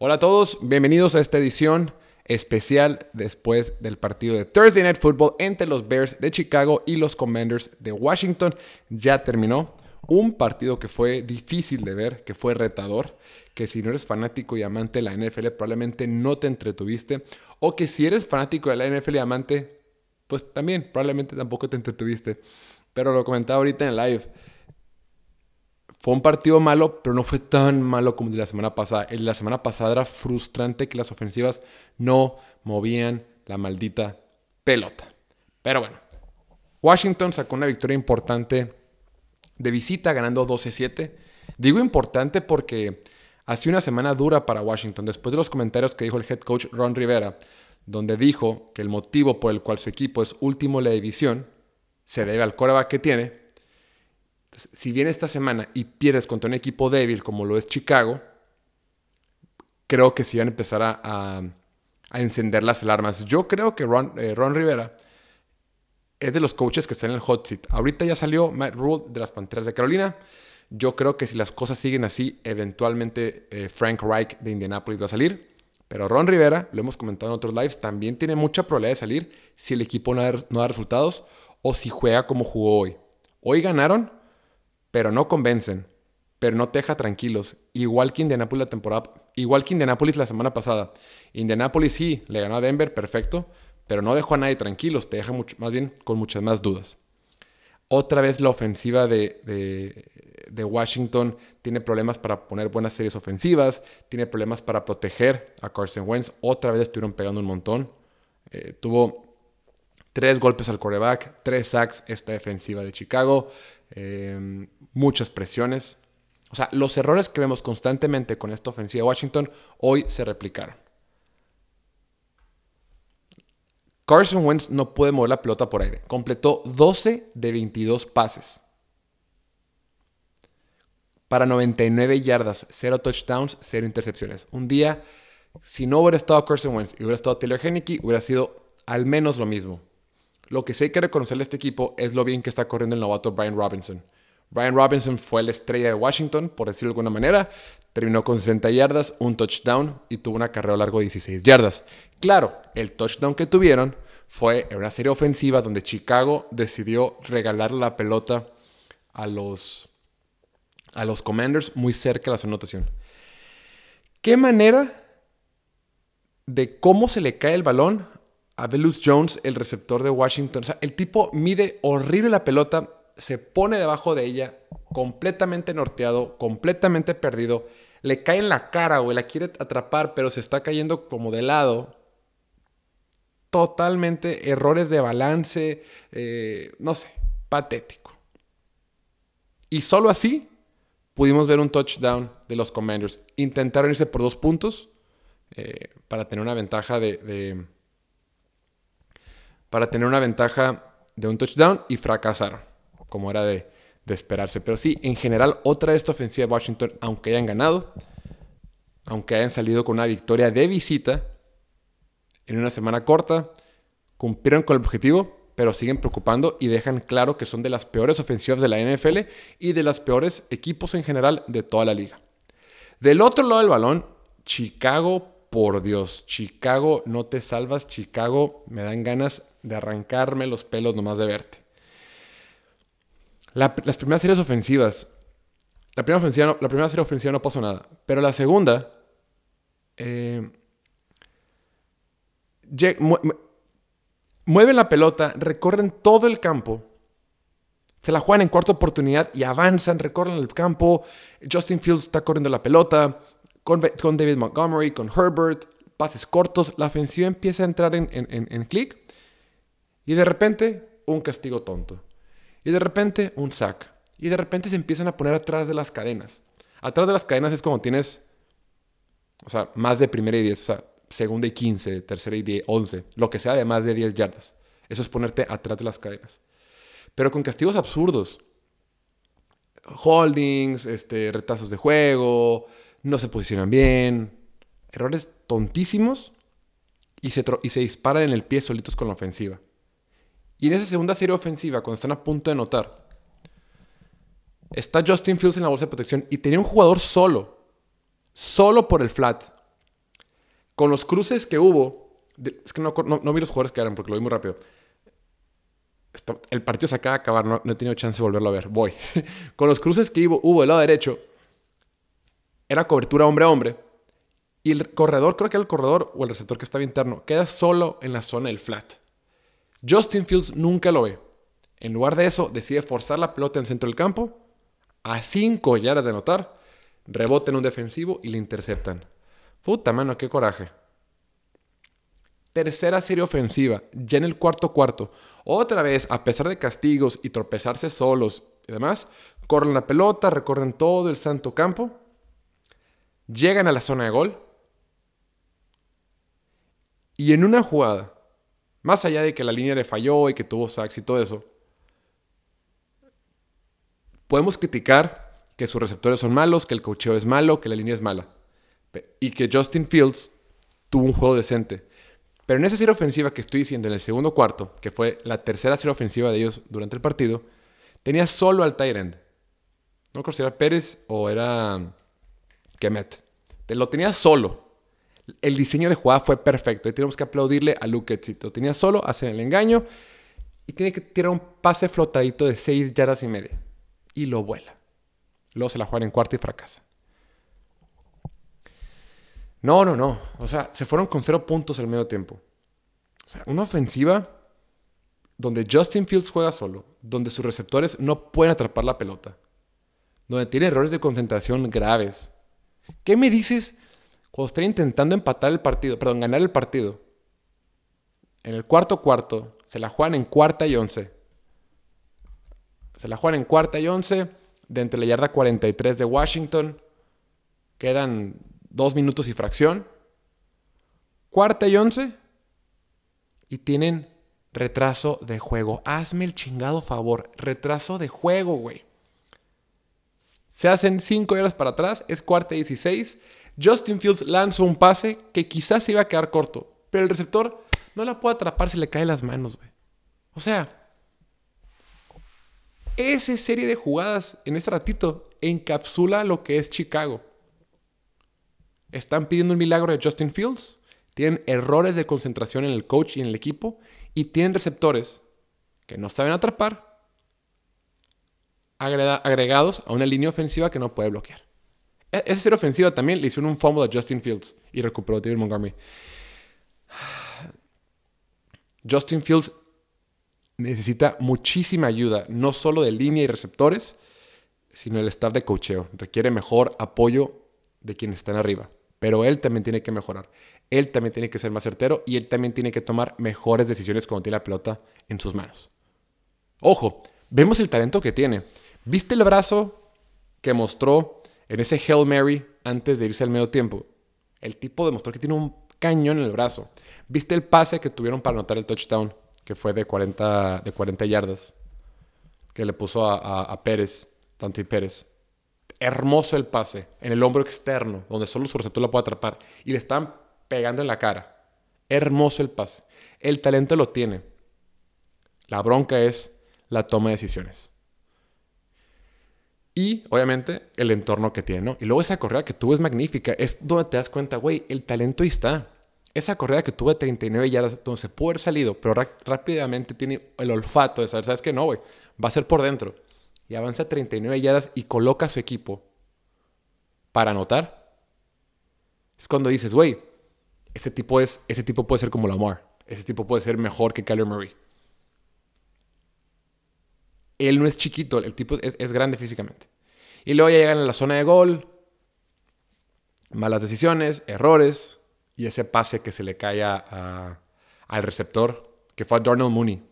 Hola a todos, bienvenidos a esta edición especial después del partido de Thursday Night Football entre los Bears de Chicago y los Commanders de Washington. Ya terminó. Un partido que fue difícil de ver, que fue retador, que si no eres fanático y amante de la NFL probablemente no te entretuviste, o que si eres fanático de la NFL y amante, pues también probablemente tampoco te entretuviste. Pero lo comentaba ahorita en el live. Fue un partido malo, pero no fue tan malo como el de la semana pasada. El de la semana pasada era frustrante que las ofensivas no movían la maldita pelota. Pero bueno, Washington sacó una victoria importante de visita ganando 12-7. Digo importante porque ha sido una semana dura para Washington. Después de los comentarios que dijo el head coach Ron Rivera, donde dijo que el motivo por el cual su equipo es último en la división se debe al coreback que tiene. Si viene esta semana y pierdes contra un equipo débil como lo es Chicago, creo que sí van a empezar a, encender las alarmas. Yo creo que Ron, eh, Ron Rivera es de los coaches que están en el hot seat. Ahorita ya salió Matt Rule de las Panteras de Carolina. Yo creo que si las cosas siguen así, eventualmente eh, Frank Reich de Indianapolis va a salir. Pero Ron Rivera, lo hemos comentado en otros lives, también tiene mucha probabilidad de salir si el equipo no da, resultados o si juega como jugó hoy. Hoy ganaron, pero no convencen, pero no te deja tranquilos. Igual que Indianapolis la temporada, igual que Indianapolis la semana pasada. Indianapolis sí, le ganó a Denver, perfecto, pero no dejó a nadie tranquilos, te deja mucho, más bien con muchas más dudas. Otra vez la ofensiva de, de, Washington tiene problemas para poner buenas series ofensivas, tiene problemas para proteger a Carson Wentz. Otra vez estuvieron pegando un montón. Eh, tuvo tres golpes al coreback, tres sacks esta defensiva de Chicago, eh, muchas presiones. O sea, los errores que vemos constantemente con esta ofensiva de Washington hoy se replicaron. Carson Wentz no puede mover la pelota por aire. Completó 12 de 22 pases. Para 99 yardas, 0 touchdowns, 0 intercepciones. Un día, si no hubiera estado Carson Wentz y hubiera estado Taylor Henneke, hubiera sido al menos lo mismo. Lo que sí hay que reconocerle a este equipo es lo bien que está corriendo el novato Brian Robinson. Brian Robinson fue la estrella de Washington, por decirlo de alguna manera. Terminó con 60 yardas, un touchdown y tuvo una carrera largo de 16 yardas. Claro, el touchdown que tuvieron fue en una serie ofensiva donde Chicago decidió regalar la pelota a los, a los Commanders muy cerca de la anotación. ¿Qué manera de cómo se le cae el balón a Velus Jones, el receptor de Washington? O sea, el tipo mide horrible la pelota, se pone debajo de ella, completamente norteado, completamente perdido, le cae en la cara, o la quiere atrapar, pero se está cayendo como de lado. Totalmente errores de balance, eh, no sé, patético. Y solo así pudimos ver un touchdown de los Commanders. Intentaron irse por dos puntos eh, para tener una ventaja de, para tener una ventaja de un touchdown y fracasaron como era de, esperarse. Pero sí, en general, otra de esta ofensiva de Washington, aunque hayan ganado, aunque hayan salido con una victoria de visita en una semana corta, cumplieron con el objetivo, pero siguen preocupando y dejan claro que son de las peores ofensivas de la NFL y de los peores equipos en general de toda la liga. Del otro lado del balón, Chicago, por Dios, Chicago, no te salvas, Chicago, me dan ganas de arrancarme los pelos nomás de verte las primeras series ofensivas, la primera, ofensiva la primera serie ofensiva no pasó nada, pero la segunda, eh, mueven la pelota, recorren todo el campo, se la juegan en cuarta oportunidad y avanzan, recorren el campo. Justin Fields está corriendo la pelota con, David Montgomery, con Herbert, pases cortos. La ofensiva empieza a entrar en, en clic y de repente un castigo tonto. Y de repente un sack. Y de repente se empiezan a poner atrás de las cadenas. Atrás de las cadenas es como tienes, o sea, más de primera y diez, o sea, segunda y quince, tercera y diez, once, lo que sea de más de diez yardas. Eso es ponerte atrás de las cadenas. Pero con castigos absurdos. Holdings, este, retazos de juego, no se posicionan bien, errores tontísimos y se, y se disparan en el pie solitos con la ofensiva. Y en esa segunda serie ofensiva, cuando están a punto de anotar, está Justin Fields en la bolsa de protección y tenía un jugador solo, solo por el flat. con los cruces que hubo, es que no, no, vi los jugadores que eran porque lo vi muy rápido. el partido se acaba de acabar, no, he tenido chance de volverlo a ver. Voy. con los cruces que hubo, hubo del lado derecho, era cobertura hombre a hombre. Y el corredor, creo que era el corredor o el receptor que estaba interno, queda solo en la zona del flat. Justin Fields nunca lo ve. En lugar de eso, decide forzar la pelota en el centro del campo, a 5 yardas de anotar, rebota en un defensivo y le interceptan. Puta mano, qué coraje. Tercera serie ofensiva, ya en el cuarto cuarto. Otra vez, a pesar de castigos y tropezarse solos y demás, corren la pelota, recorren todo el santo campo, llegan a la zona de gol y en una jugada, más allá de que la línea le falló y que tuvo sacks y todo eso, podemos criticar que sus receptores son malos, que el cocheo es malo, que la línea es mala. Y que Justin Fields tuvo un juego decente. Pero en esa serie ofensiva que estoy diciendo en el segundo cuarto, que fue la tercera serie ofensiva de ellos durante el partido, tenía solo al tight end. No creo si era Pérez o era Kemet. Lo tenía solo. El diseño de jugada fue perfecto y tenemos que aplaudirle a Luke Lo tenía solo, hacer el engaño y tiene que tirar un pase flotadito de 6 yardas y media. Y lo vuela. Luego se la juega en cuarto y fracasa. No, no, no. O sea, se fueron con cero puntos al medio tiempo. O sea, una ofensiva donde Justin Fields juega solo, donde sus receptores no pueden atrapar la pelota, donde tiene errores de concentración graves. ¿Qué me dices cuando estén intentando empatar el partido, perdón, ganar el partido? En el cuarto cuarto, se la juegan en cuarta y once. Se la juegan en cuarta y once de la yarda 43 de Washington. Quedan dos minutos y fracción. Cuarta y once. Y tienen retraso de juego. Hazme el chingado favor. Retraso de juego, güey. Se hacen cinco yardas para atrás. Es cuarta y 16. Justin Fields lanza un pase que quizás se iba a quedar corto. Pero el receptor no la puede atrapar si le cae las manos, güey. O sea, esa serie de jugadas en este ratito encapsula lo que es Chicago. Están pidiendo un milagro de Justin Fields, tienen errores de concentración en el coach y en el equipo, y tienen receptores que no saben atrapar, agregados a una línea ofensiva que no puede bloquear. E-, esa serie ofensiva también le hicieron un fumble a Justin Fields y recuperó David Montgomery. Justin Fields necesita muchísima ayuda, no solo de línea y receptores, sino el staff de cocheo. Requiere mejor apoyo de quienes están arriba. Pero él también tiene que mejorar. Él también tiene que ser más certero y él también tiene que tomar mejores decisiones cuando tiene la pelota en sus manos. Ojo, vemos el talento que tiene. ¿Viste el brazo que mostró en ese Hail Mary antes de irse al medio tiempo? El tipo demostró que tiene un cañón en el brazo. ¿Viste el pase que tuvieron para anotar el touchdown? que fue de 40, de 40 yardas, que le puso a, Pérez, Dante Pérez. Hermoso el pase, en el hombro externo, donde solo su receptor la puede atrapar. Y le están pegando en la cara. Hermoso el pase. El talento lo tiene. La bronca es la toma de decisiones. Y obviamente el entorno que tiene, ¿no? Y luego esa correa que tuvo es magnífica. Es donde te das cuenta, güey, el talento ahí está. Esa correa que tuve 39 yardas, donde se puede haber salido, pero rápidamente tiene el olfato de saber, ¿sabes qué? No, güey, va a ser por dentro. Y avanza 39 yardas y coloca a su equipo para anotar. Es cuando dices, güey, ese tipo, es, ese tipo puede ser como Lamar. Ese tipo puede ser mejor que Kyler Murray. Él no es chiquito, el tipo es, grande físicamente. Y luego ya llegan a la zona de gol. Malas decisiones, errores, y ese pase que se le cae al receptor, que fue a Darnell Mooney.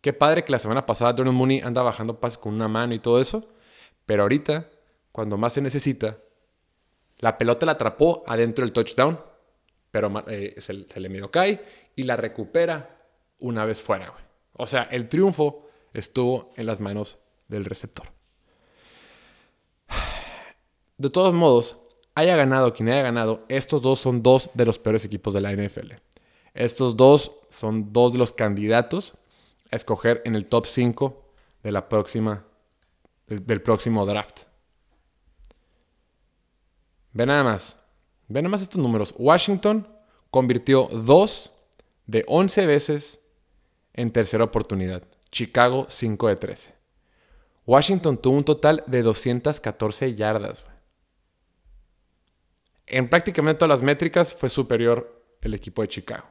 Qué padre que la semana pasada Darnell Mooney anda bajando pases con una mano y todo eso, pero ahorita, cuando más se necesita, la pelota la atrapó adentro del touchdown, pero eh, se, le medio cae y la recupera una vez fuera. O sea, el triunfo estuvo en las manos del receptor. De todos modos, haya ganado quien haya ganado, estos dos son dos de los peores equipos de la NFL. Estos dos son dos de los candidatos a escoger en el top 5 de la próxima, del, próximo draft. Ve nada más. Ve nada más estos números. Washington convirtió dos de 11 veces en tercera oportunidad. Chicago 5 de 13. Washington tuvo un total de 214 yardas. En prácticamente todas las métricas fue superior el equipo de Chicago.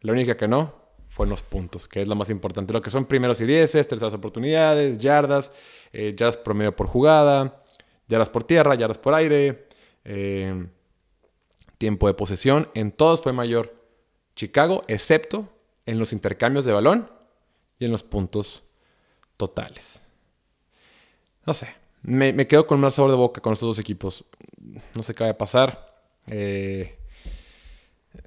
La única que no fue en los puntos, que es lo más importante. Lo que son primeros y dieces, terceras oportunidades, yardas, eh, yardas promedio por jugada, yardas por tierra, yardas por aire, eh, tiempo de posesión. En todos fue mayor Chicago, excepto en los intercambios de balón y en los puntos totales. No sé, me, quedo con un mal sabor de boca con estos dos equipos. No sé qué va a pasar. Eh,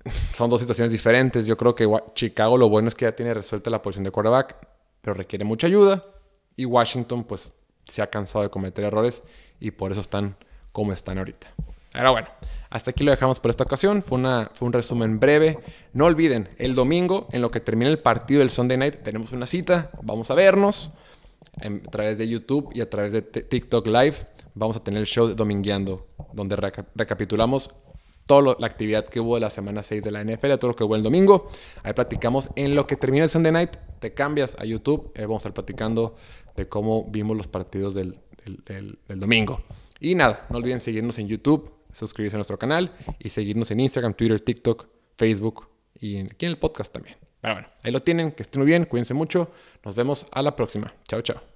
son dos situaciones diferentes. Yo creo que Chicago lo bueno es que ya tiene resuelta la posición de quarterback, pero requiere mucha ayuda. Y Washington pues se ha cansado de cometer errores y por eso están como están ahorita. Pero bueno, hasta aquí lo dejamos por esta ocasión. Fue, una, fue un resumen breve. No olviden, el domingo, en lo que termina el partido del Sunday Night, tenemos una cita. Vamos a vernos a través de YouTube y a través de TikTok Live. Vamos a tener el show de Domingueando, donde recapitulamos toda la actividad que hubo de la semana 6 de la NFL, todo lo que hubo el domingo. Ahí platicamos en lo que termina el Sunday Night. Te cambias a YouTube. Eh, vamos a estar platicando de cómo vimos los partidos del, domingo. Y nada, no olviden seguirnos en YouTube, suscribirse a nuestro canal y seguirnos en Instagram, Twitter, TikTok, Facebook y aquí en el podcast también. Pero bueno, ahí lo tienen. Que estén muy bien. Cuídense mucho. Nos vemos a la próxima. Chao, chao.